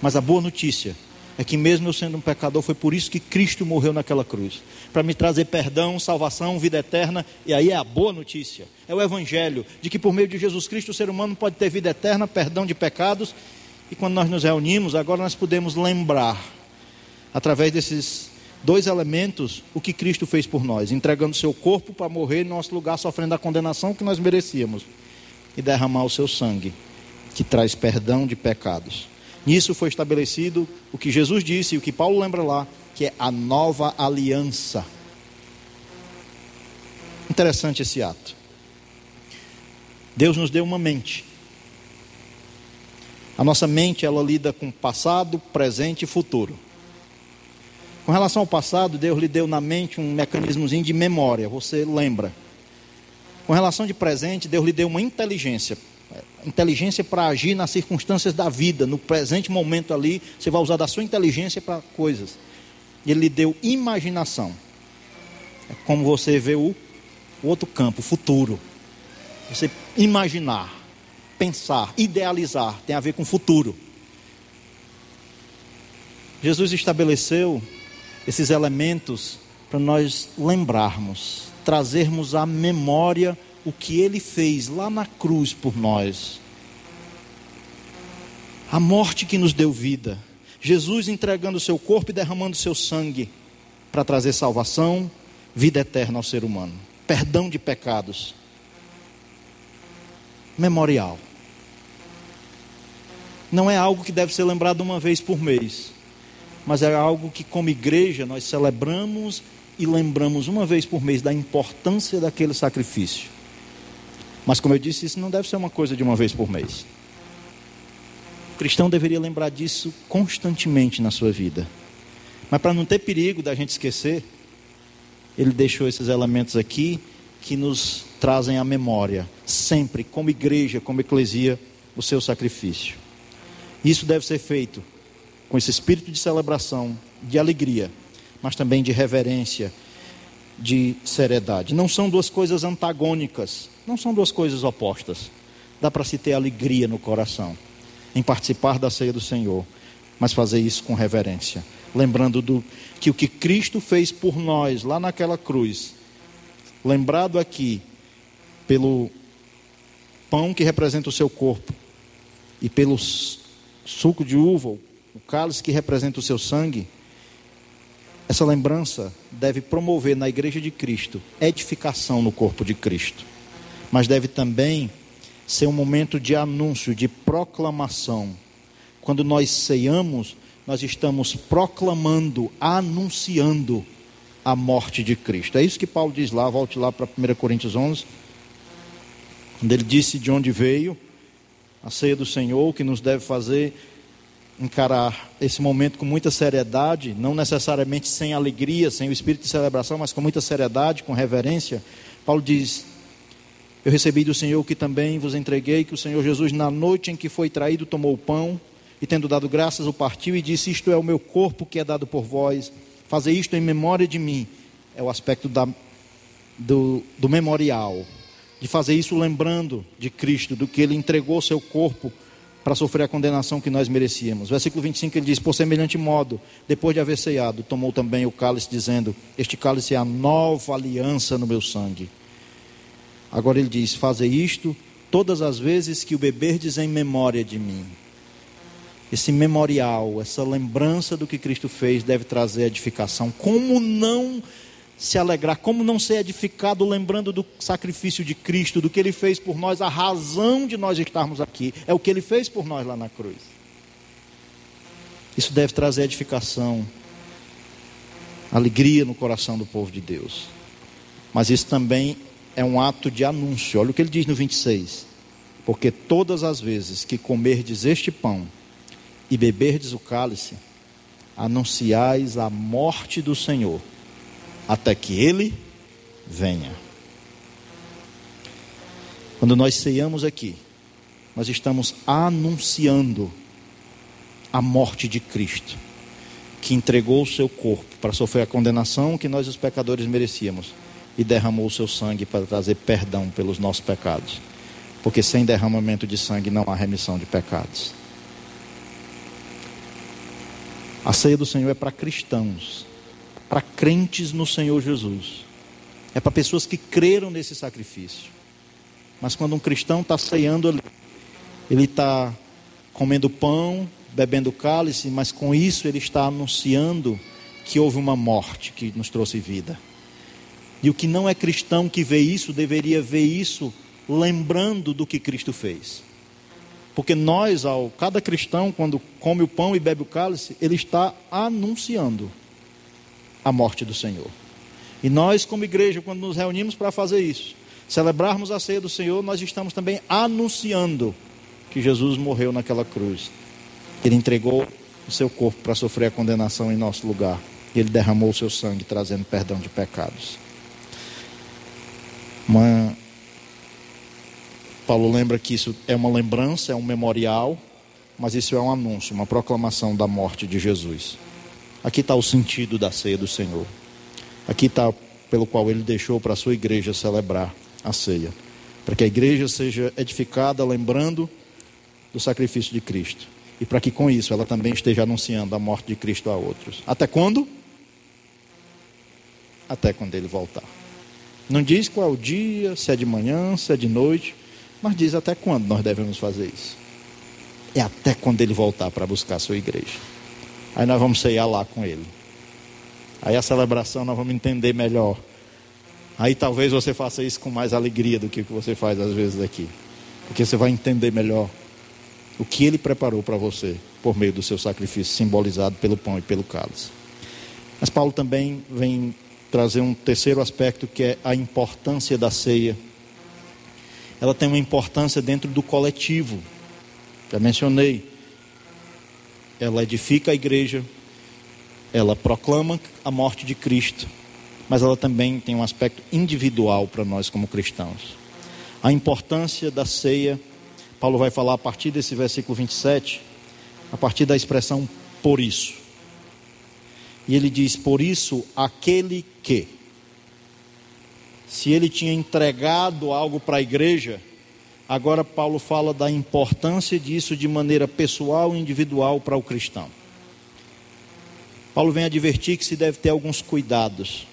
Mas a boa notícia é que mesmo eu sendo um pecador, foi por isso que Cristo morreu naquela cruz para me trazer perdão, salvação, vida eterna. E aí é a boa notícia, é o Evangelho de que por meio de Jesus Cristo o ser humano pode ter vida eterna, perdão de pecados. E quando nós nos reunimos, agora nós podemos lembrar, através desses dois elementos o que Cristo fez por nós, entregando seu corpo para morrer em nosso lugar, sofrendo a condenação que nós merecíamos, e derramar o seu sangue, que traz perdão de pecados. Nisso foi estabelecido o que Jesus disse e o que Paulo lembra lá, que é a nova aliança. Interessante esse ato. Deus nos deu uma mente. A nossa mente, ela lida com passado, presente e futuro. Com relação ao passado, Deus lhe deu na mente um mecanismozinho de memória, você lembra. Com relação de presente, Deus lhe deu uma inteligência. Inteligência para agir nas circunstâncias da vida, no presente momento ali, você vai usar da sua inteligência para coisas. Ele lhe deu imaginação. É como você vê o, o outro campo, o futuro. Você imaginar, pensar, idealizar, tem a ver com o futuro. Jesus estabeleceu esses elementos para nós lembrarmos, trazermos à memória o que ele fez lá na cruz por nós. A morte que nos deu vida. Jesus entregando o seu corpo e derramando o seu sangue para trazer salvação, vida eterna ao ser humano, perdão de pecados. Memorial. Não é algo que deve ser lembrado uma vez por mês mas é algo que, como igreja, nós celebramos e lembramos uma vez por mês da importância daquele sacrifício. Mas, como eu disse, isso não deve ser uma coisa de uma vez por mês. O cristão deveria lembrar disso constantemente na sua vida. Mas, para não ter perigo da gente esquecer, ele deixou esses elementos aqui que nos trazem à memória, sempre, como igreja, como eclesia, o seu sacrifício. Isso deve ser feito com esse espírito de celebração, de alegria, mas também de reverência, de seriedade. Não são duas coisas antagônicas, não são duas coisas opostas. Dá para se ter alegria no coração em participar da ceia do Senhor, mas fazer isso com reverência, lembrando do que o que Cristo fez por nós lá naquela cruz, lembrado aqui pelo pão que representa o seu corpo e pelo suco de uva, o cálice que representa o seu sangue, essa lembrança deve promover na igreja de Cristo edificação no corpo de Cristo, mas deve também ser um momento de anúncio, de proclamação. Quando nós ceiamos, nós estamos proclamando, anunciando a morte de Cristo. É isso que Paulo diz lá, volte lá para 1 Coríntios 11, quando ele disse de onde veio a ceia do Senhor, que nos deve fazer encarar esse momento com muita seriedade, não necessariamente sem alegria, sem o espírito de celebração, mas com muita seriedade, com reverência, Paulo diz: Eu recebi do Senhor que também vos entreguei, que o Senhor Jesus, na noite em que foi traído, tomou o pão e, tendo dado graças, o partiu e disse: Isto é o meu corpo que é dado por vós, fazer isto em memória de mim. É o aspecto da, do, do memorial, de fazer isso lembrando de Cristo, do que ele entregou seu corpo para sofrer a condenação que nós merecíamos. Versículo 25 ele diz: Por semelhante modo, depois de haver ceado, tomou também o cálice, dizendo: Este cálice é a nova aliança no meu sangue. Agora ele diz: Faze isto todas as vezes que o beberdes em memória de mim. Esse memorial, essa lembrança do que Cristo fez, deve trazer edificação. Como não se alegrar, como não ser edificado lembrando do sacrifício de Cristo, do que ele fez por nós, a razão de nós estarmos aqui, é o que ele fez por nós lá na cruz. Isso deve trazer edificação, alegria no coração do povo de Deus. Mas isso também é um ato de anúncio. Olha o que ele diz no 26. Porque todas as vezes que comerdes este pão e beberdes o cálice, anunciais a morte do Senhor até que ele venha. Quando nós ceiamos aqui, nós estamos anunciando a morte de Cristo, que entregou o seu corpo para sofrer a condenação que nós, os pecadores, merecíamos e derramou o seu sangue para trazer perdão pelos nossos pecados. Porque sem derramamento de sangue não há remissão de pecados. A ceia do Senhor é para cristãos para crentes no Senhor Jesus. É para pessoas que creram nesse sacrifício. Mas quando um cristão está ceando ali, ele está comendo pão, bebendo cálice, mas com isso ele está anunciando que houve uma morte que nos trouxe vida. E o que não é cristão que vê isso, deveria ver isso lembrando do que Cristo fez. Porque nós, ao cada cristão, quando come o pão e bebe o cálice, ele está anunciando a morte do Senhor. E nós, como igreja, quando nos reunimos para fazer isso, celebrarmos a ceia do Senhor, nós estamos também anunciando que Jesus morreu naquela cruz. Ele entregou o seu corpo para sofrer a condenação em nosso lugar. E ele derramou o seu sangue, trazendo perdão de pecados. Uma... Paulo lembra que isso é uma lembrança, é um memorial, mas isso é um anúncio, uma proclamação da morte de Jesus. Aqui está o sentido da ceia do Senhor. Aqui está pelo qual ele deixou para a sua igreja celebrar a ceia. Para que a igreja seja edificada lembrando do sacrifício de Cristo. E para que com isso ela também esteja anunciando a morte de Cristo a outros. Até quando? Até quando ele voltar. Não diz qual é o dia, se é de manhã, se é de noite, mas diz até quando nós devemos fazer isso. É até quando ele voltar para buscar a sua igreja. Aí nós vamos ceiar lá com ele. Aí a celebração nós vamos entender melhor. Aí talvez você faça isso com mais alegria do que o que você faz às vezes aqui. Porque você vai entender melhor o que ele preparou para você por meio do seu sacrifício simbolizado pelo pão e pelo cálice. Mas Paulo também vem trazer um terceiro aspecto que é a importância da ceia. Ela tem uma importância dentro do coletivo. Já mencionei. Ela edifica a igreja, ela proclama a morte de Cristo, mas ela também tem um aspecto individual para nós como cristãos. A importância da ceia Paulo vai falar a partir desse versículo 27, a partir da expressão por isso. E ele diz: Por isso, aquele que, se ele tinha entregado algo para a igreja, agora Paulo fala da importância disso de maneira pessoal e individual para o cristão. Paulo vem advertir que se deve ter alguns cuidados,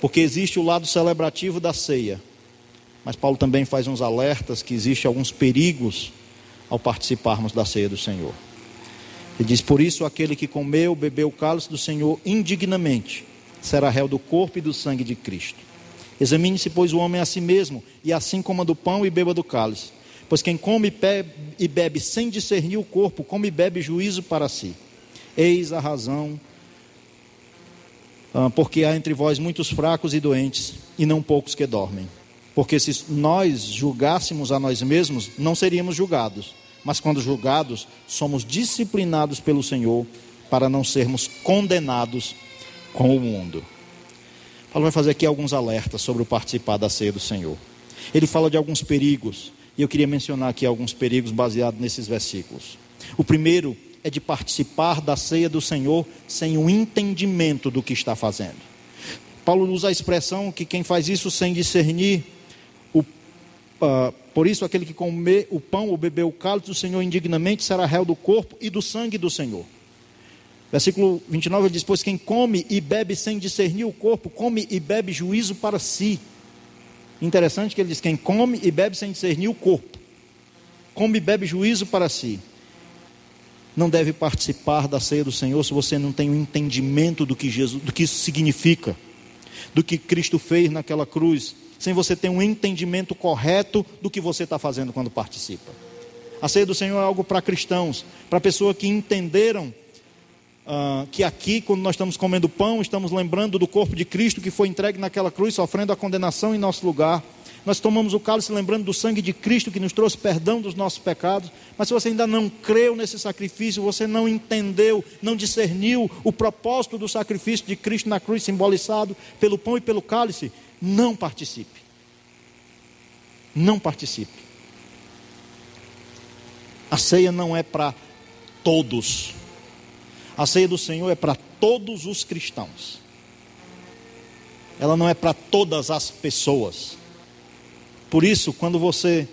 porque existe o lado celebrativo da ceia mas Paulo também faz uns alertas que existem alguns perigos ao participarmos da ceia do Senhor. Ele diz: Por isso, aquele que comeu, bebeu o cálice do Senhor indignamente, será réu do corpo e do sangue de Cristo. Examine-se, pois, o homem a si mesmo, e assim coma do pão e beba do cálice. Pois quem come e bebe sem discernir o corpo, come e bebe juízo para si. Eis a razão, ah, porque há entre vós muitos fracos e doentes, e não poucos que dormem. Porque se nós julgássemos a nós mesmos, não seríamos julgados. Mas quando julgados, somos disciplinados pelo Senhor para não sermos condenados com o mundo. Paulo vai fazer aqui alguns alertas sobre o participar da ceia do Senhor. Ele fala de alguns perigos, e eu queria mencionar aqui alguns perigos baseados nesses versículos. O primeiro é de participar da ceia do Senhor sem o entendimento do que está fazendo. Paulo usa a expressão que quem faz isso sem discernir Uh, por isso, aquele que comer o pão ou beber o cálice do Senhor indignamente será réu do corpo e do sangue do Senhor. Versículo 29 ele diz: Pois quem come e bebe sem discernir o corpo, come e bebe juízo para si. Interessante que ele diz: Quem come e bebe sem discernir o corpo, come e bebe juízo para si. Não deve participar da ceia do Senhor se você não tem o um entendimento do que, Jesus, do que isso significa, do que Cristo fez naquela cruz sem você ter um entendimento correto do que você está fazendo quando participa. A ceia do Senhor é algo para cristãos, para pessoas que entenderam uh, que aqui, quando nós estamos comendo pão, estamos lembrando do corpo de Cristo que foi entregue naquela cruz, sofrendo a condenação em nosso lugar. Nós tomamos o cálice lembrando do sangue de Cristo que nos trouxe perdão dos nossos pecados. Mas se você ainda não creu nesse sacrifício, você não entendeu, não discerniu o propósito do sacrifício de Cristo na cruz, simbolizado pelo pão e pelo cálice, não participe. Não participe. A ceia não é para todos. A ceia do Senhor é para todos os cristãos. Ela não é para todas as pessoas. Por isso, quando você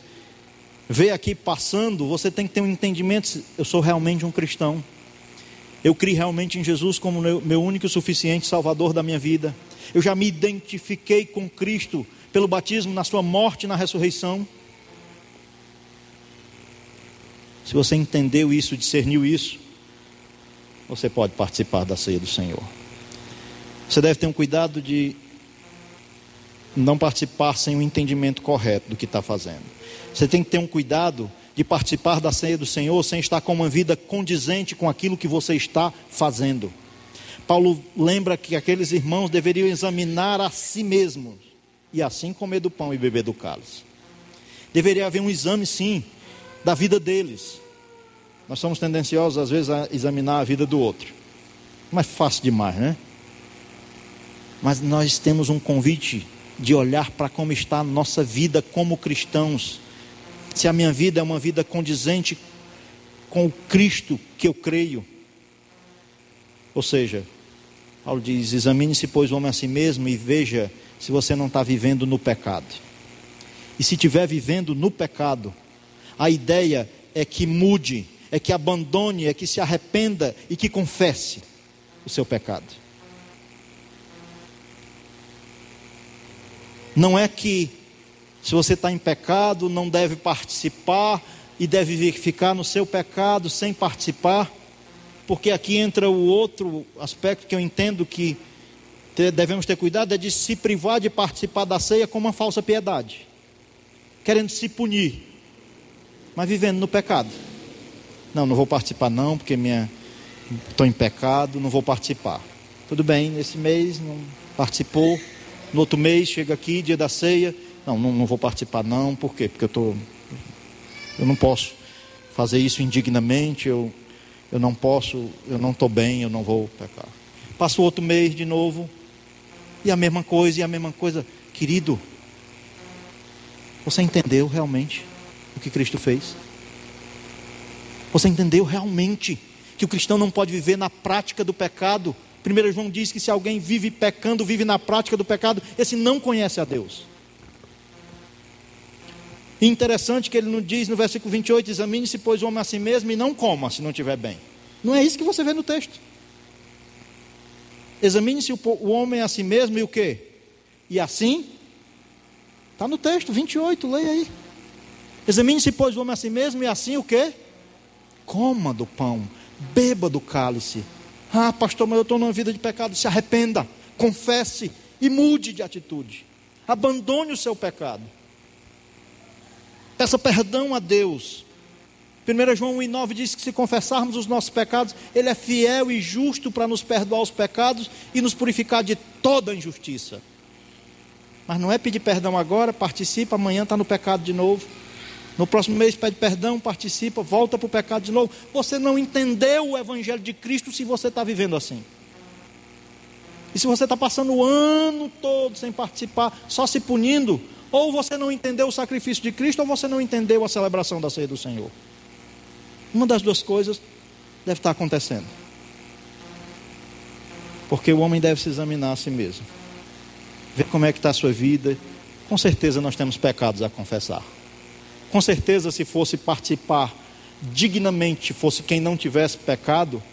vê aqui passando, você tem que ter um entendimento: eu sou realmente um cristão. Eu criei realmente em Jesus como meu, meu único e suficiente Salvador da minha vida. Eu já me identifiquei com Cristo pelo batismo, na sua morte e na ressurreição. Se você entendeu isso, discerniu isso, você pode participar da ceia do Senhor. Você deve ter um cuidado de não participar sem o entendimento correto do que está fazendo. Você tem que ter um cuidado de participar da ceia do Senhor sem estar com uma vida condizente com aquilo que você está fazendo. Paulo lembra que aqueles irmãos deveriam examinar a si mesmos e assim comer do pão e beber do cálice. Deveria haver um exame, sim, da vida deles. Nós somos tendenciosos, às vezes, a examinar a vida do outro. Mas fácil demais, né? Mas nós temos um convite de olhar para como está a nossa vida como cristãos. Se a minha vida é uma vida condizente com o Cristo que eu creio. Ou seja, Paulo diz: examine-se, pois, o homem a si mesmo e veja se você não está vivendo no pecado. E se estiver vivendo no pecado, a ideia é que mude, é que abandone, é que se arrependa e que confesse o seu pecado. Não é que se você está em pecado, não deve participar e deve ficar no seu pecado sem participar, porque aqui entra o outro aspecto que eu entendo que devemos ter cuidado é de se privar de participar da ceia com uma falsa piedade, querendo se punir, mas vivendo no pecado. Não, não vou participar não, porque minha estou em pecado, não vou participar. Tudo bem, nesse mês não participou, no outro mês chega aqui, dia da ceia, não, não, não vou participar não, por quê? Porque eu tô, eu não posso fazer isso indignamente, eu, eu não posso, eu não estou bem, eu não vou pecar. Passa o outro mês de novo, e a mesma coisa, e a mesma coisa. Querido, você entendeu realmente o que Cristo fez? Você entendeu realmente que o cristão não pode viver na prática do pecado? 1 João diz que se alguém vive pecando, vive na prática do pecado, esse não conhece a Deus. Interessante que ele não diz no versículo 28: examine-se, pois, o homem a si mesmo e não coma se não estiver bem. Não é isso que você vê no texto. Examine-se o homem a si mesmo e o quê? E assim, está no texto 28, leia aí. Examine-se, pois, o homem a si mesmo e assim o quê? Coma do pão, beba do cálice. Ah, pastor, mas eu estou numa vida de pecado. Se arrependa, confesse e mude de atitude. Abandone o seu pecado. Peça perdão a Deus. 1 João 1,9 diz que se confessarmos os nossos pecados, Ele é fiel e justo para nos perdoar os pecados e nos purificar de toda injustiça. Mas não é pedir perdão agora, participa, amanhã está no pecado de novo. No próximo mês pede perdão, participa, volta para o pecado de novo. Você não entendeu o Evangelho de Cristo se você está vivendo assim. E se você está passando o ano todo sem participar, só se punindo, ou você não entendeu o sacrifício de Cristo, ou você não entendeu a celebração da ceia do Senhor. Uma das duas coisas deve estar acontecendo. Porque o homem deve se examinar a si mesmo. Ver como é que está a sua vida. Com certeza nós temos pecados a confessar. Com certeza, se fosse participar dignamente, fosse quem não tivesse pecado,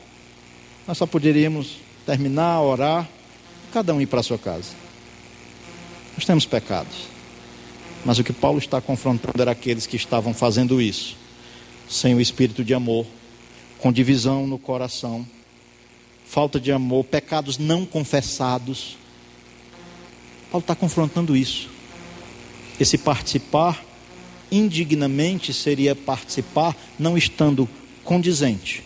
nós só poderíamos terminar, orar, cada um ir para a sua casa. Nós temos pecados. Mas o que Paulo está confrontando era aqueles que estavam fazendo isso, sem o espírito de amor, com divisão no coração, falta de amor, pecados não confessados. Paulo está confrontando isso. Esse participar indignamente seria participar não estando condizente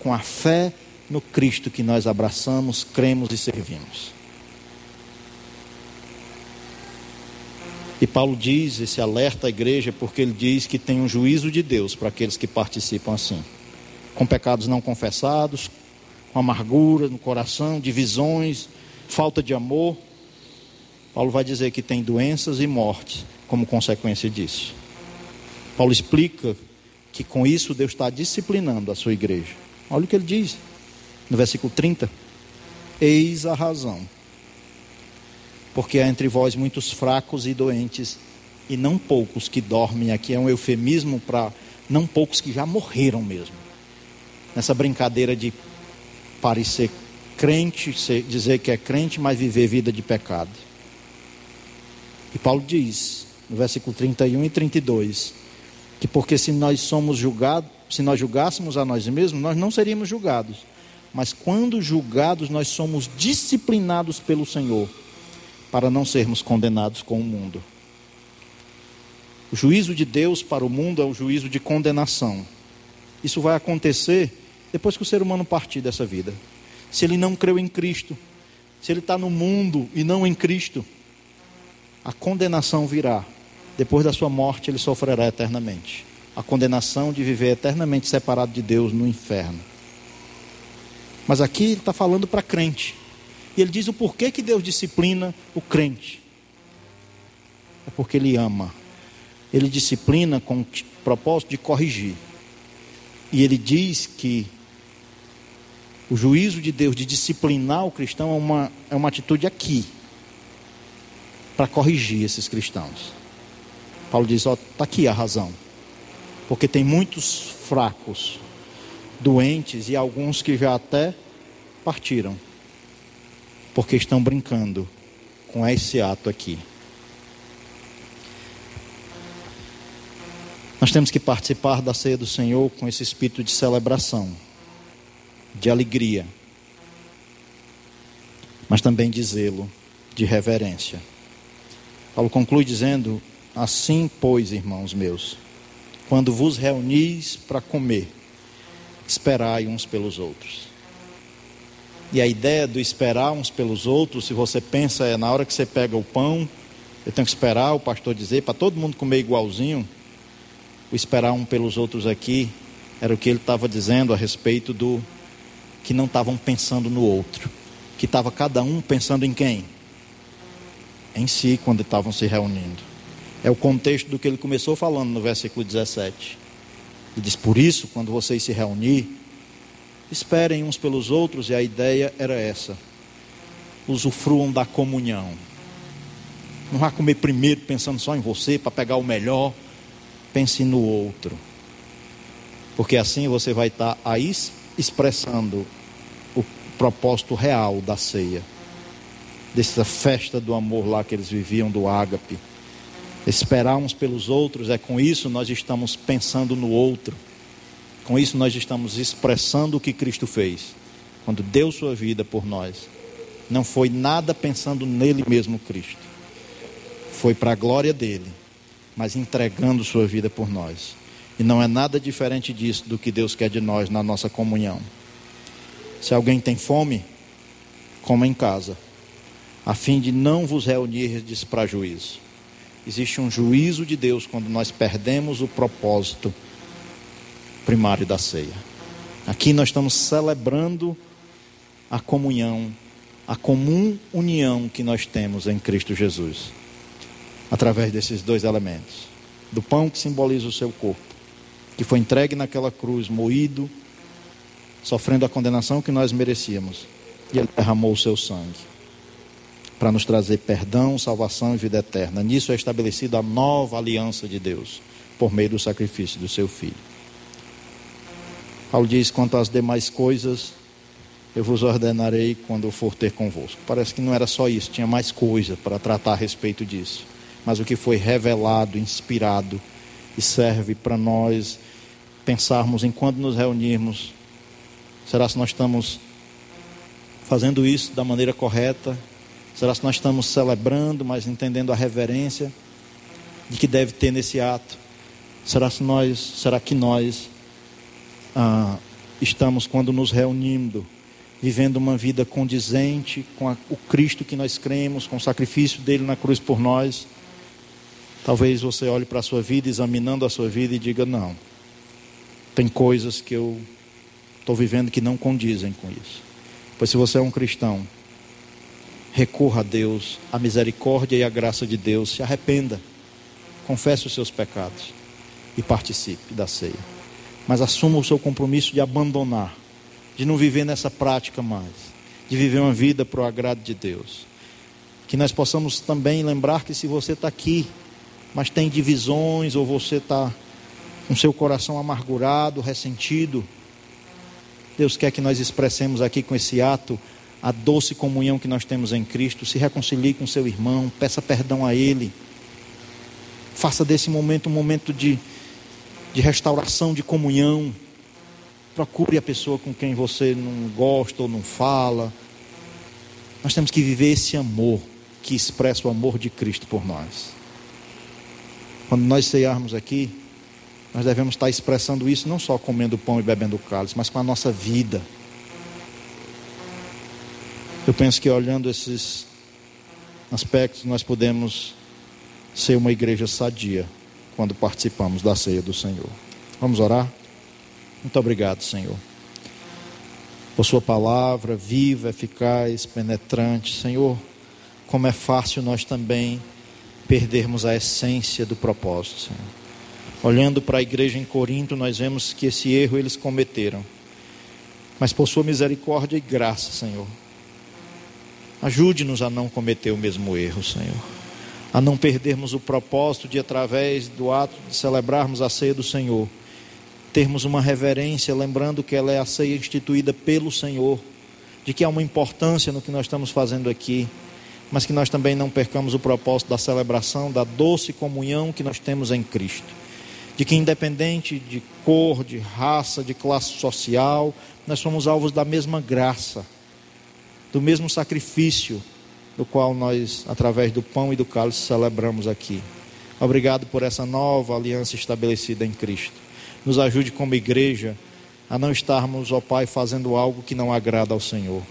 com a fé no Cristo que nós abraçamos, cremos e servimos. E Paulo diz, esse alerta à igreja, porque ele diz que tem um juízo de Deus para aqueles que participam assim, com pecados não confessados, com amargura no coração, divisões, falta de amor. Paulo vai dizer que tem doenças e morte como consequência disso. Paulo explica que com isso Deus está disciplinando a sua igreja. Olha o que ele diz no versículo 30. Eis a razão porque há entre vós muitos fracos e doentes, e não poucos que dormem. Aqui é um eufemismo para não poucos que já morreram mesmo. Nessa brincadeira de parecer crente, dizer que é crente, mas viver vida de pecado. E Paulo diz, no versículo 31 e 32, que porque se nós somos julgados, se nós julgássemos a nós mesmos, nós não seríamos julgados. mas quando julgados, nós somos disciplinados pelo Senhor, para não sermos condenados com o mundo. O juízo de Deus para o mundo é o juízo de condenação. Isso vai acontecer depois que o ser humano partir dessa vida. Se ele não creu em Cristo, se ele está no mundo e não em Cristo, a condenação virá. Depois da sua morte, ele sofrerá eternamente. A condenação de viver eternamente separado de Deus no inferno. Mas aqui ele está falando para crente. Ele diz o porquê que Deus disciplina o crente. É porque ele ama. Ele disciplina com o propósito de corrigir. E ele diz que o juízo de Deus de disciplinar o cristão é uma, é uma atitude aqui, para corrigir esses cristãos. Paulo diz: Ó, está aqui a razão. Porque tem muitos fracos, doentes e alguns que já até partiram, porque estão brincando com esse ato aqui. Nós temos que participar da ceia do Senhor com esse espírito de celebração de alegria, mas também de zelo, de reverência. Paulo conclui dizendo: Assim, pois, irmãos meus, quando vos reunis para comer, esperai uns pelos outros. E a ideia do esperar uns pelos outros, se você pensa, é na hora que você pega o pão, eu tenho que esperar o pastor dizer para todo mundo comer igualzinho. O esperar um pelos outros aqui era o que ele estava dizendo a respeito do que não estavam pensando no outro, que estava cada um pensando em quem? Em si, quando estavam se reunindo. É o contexto do que ele começou falando no versículo 17. Ele diz: Por isso, quando vocês se reunir, esperem uns pelos outros, e a ideia era essa: usufruam da comunhão. Não vá comer primeiro pensando só em você para pegar o melhor, pense no outro. Porque assim você vai estar aí expressando o propósito real da ceia, dessa festa do amor lá que eles viviam, do ágape. Esperar uns pelos outros, é com isso nós estamos pensando no outro, com isso nós estamos expressando o que Cristo fez, quando deu sua vida por nós. Não foi nada pensando nele mesmo, Cristo, foi para a glória dele, mas entregando sua vida por nós. E não é nada diferente disso do que Deus quer de nós na nossa comunhão. Se alguém tem fome, coma em casa, a fim de não vos reunirdes para juízo. Existe um juízo de Deus quando nós perdemos o propósito primário da ceia. Aqui nós estamos celebrando a comunhão, a comum união que nós temos em Cristo Jesus, através desses dois elementos: do pão que simboliza o seu corpo que foi entregue naquela cruz, moído, sofrendo a condenação que nós merecíamos. E ele derramou o seu sangue para nos trazer perdão, salvação e vida eterna. Nisso é estabelecida a nova aliança de Deus, por meio do sacrifício do seu filho. Paulo diz: quanto às demais coisas, eu vos ordenarei quando eu for ter convosco. Parece que não era só isso, tinha mais coisa para tratar a respeito disso. Mas o que foi revelado, inspirado e serve para nós pensarmos em quando nos reunirmos, será se nós estamos fazendo isso da maneira correta? Será se nós estamos celebrando, mas entendendo a reverência de que deve ter nesse ato? Será se nós, será que nós ah, estamos quando nos reunindo, vivendo uma vida condizente com a, o Cristo que nós cremos, com o sacrifício dele na cruz por nós? Talvez você olhe para a sua vida, examinando a sua vida e diga: não tem coisas que eu estou vivendo que não condizem com isso. Pois se você é um cristão, recorra a Deus, a misericórdia e a graça de Deus, se arrependa, confesse os seus pecados e participe da ceia. Mas assuma o seu compromisso de abandonar, de não viver nessa prática mais, de viver uma vida para o agrado de Deus. Que nós possamos também lembrar que se você está aqui, mas tem divisões, ou você está com seu coração amargurado, ressentido. Deus quer que nós expressemos aqui com esse ato a doce comunhão que nós temos em Cristo. Se reconcilie com seu irmão, peça perdão a Ele. Faça desse momento um momento de, de restauração, de comunhão. procure a pessoa com quem você não gosta ou não fala. Nós temos que viver esse amor que expressa o amor de Cristo por nós. Quando nós ceiarmos aqui, nós devemos estar expressando isso não só comendo pão e bebendo cálice, mas com a nossa vida. Eu penso que olhando esses aspectos, nós podemos ser uma igreja sadia quando participamos da ceia do Senhor. Vamos orar? Muito obrigado, Senhor. Por Sua palavra viva, eficaz, penetrante. Senhor, como é fácil nós também perdermos a essência do propósito, Senhor. Olhando para a igreja em Corinto, nós vemos que esse erro eles cometeram. Mas por Sua misericórdia e graça, Senhor, ajude-nos a não cometer o mesmo erro, Senhor a não perdermos o propósito de, através do ato de celebrarmos a ceia do Senhor, termos uma reverência, lembrando que ela é a ceia instituída pelo Senhor, de que há uma importância no que nós estamos fazendo aqui, mas que nós também não percamos o propósito da celebração, da doce comunhão que nós temos em Cristo. De que, independente de cor, de raça, de classe social, nós somos alvos da mesma graça, do mesmo sacrifício do qual nós, através do pão e do cálice, celebramos aqui. Obrigado por essa nova aliança estabelecida em Cristo. Nos ajude como igreja a não estarmos, ó Pai, fazendo algo que não agrada ao Senhor.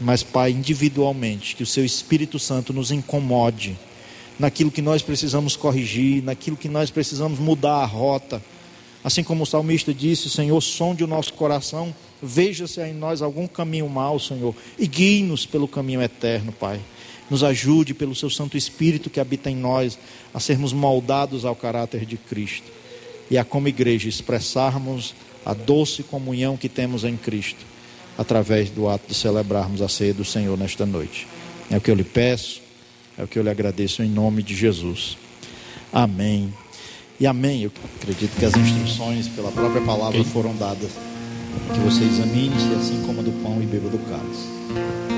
Mas, Pai, individualmente, que o Seu Espírito Santo nos incomode naquilo que nós precisamos corrigir, naquilo que nós precisamos mudar a rota. Assim como o salmista disse, Senhor, sonde o nosse coração Veja se há em nós algum caminho mau, Senhor, e guie-nos pelo caminho eterno, Pai. Nos ajude pelo Seu Santo Espírito que habita em nós a sermos moldados ao caráter de Cristo e a, como igreja, expressarmos a doce comunhão que temos em Cristo através do ato de celebrarmos a ceia do Senhor nesta noite. É o que eu lhe peço, é o que eu lhe agradeço em nome de Jesus. Amém. E amém. Eu acredito que as instruções pela própria palavra foram dadas que você examine-se assim como do pão e beba do cálice.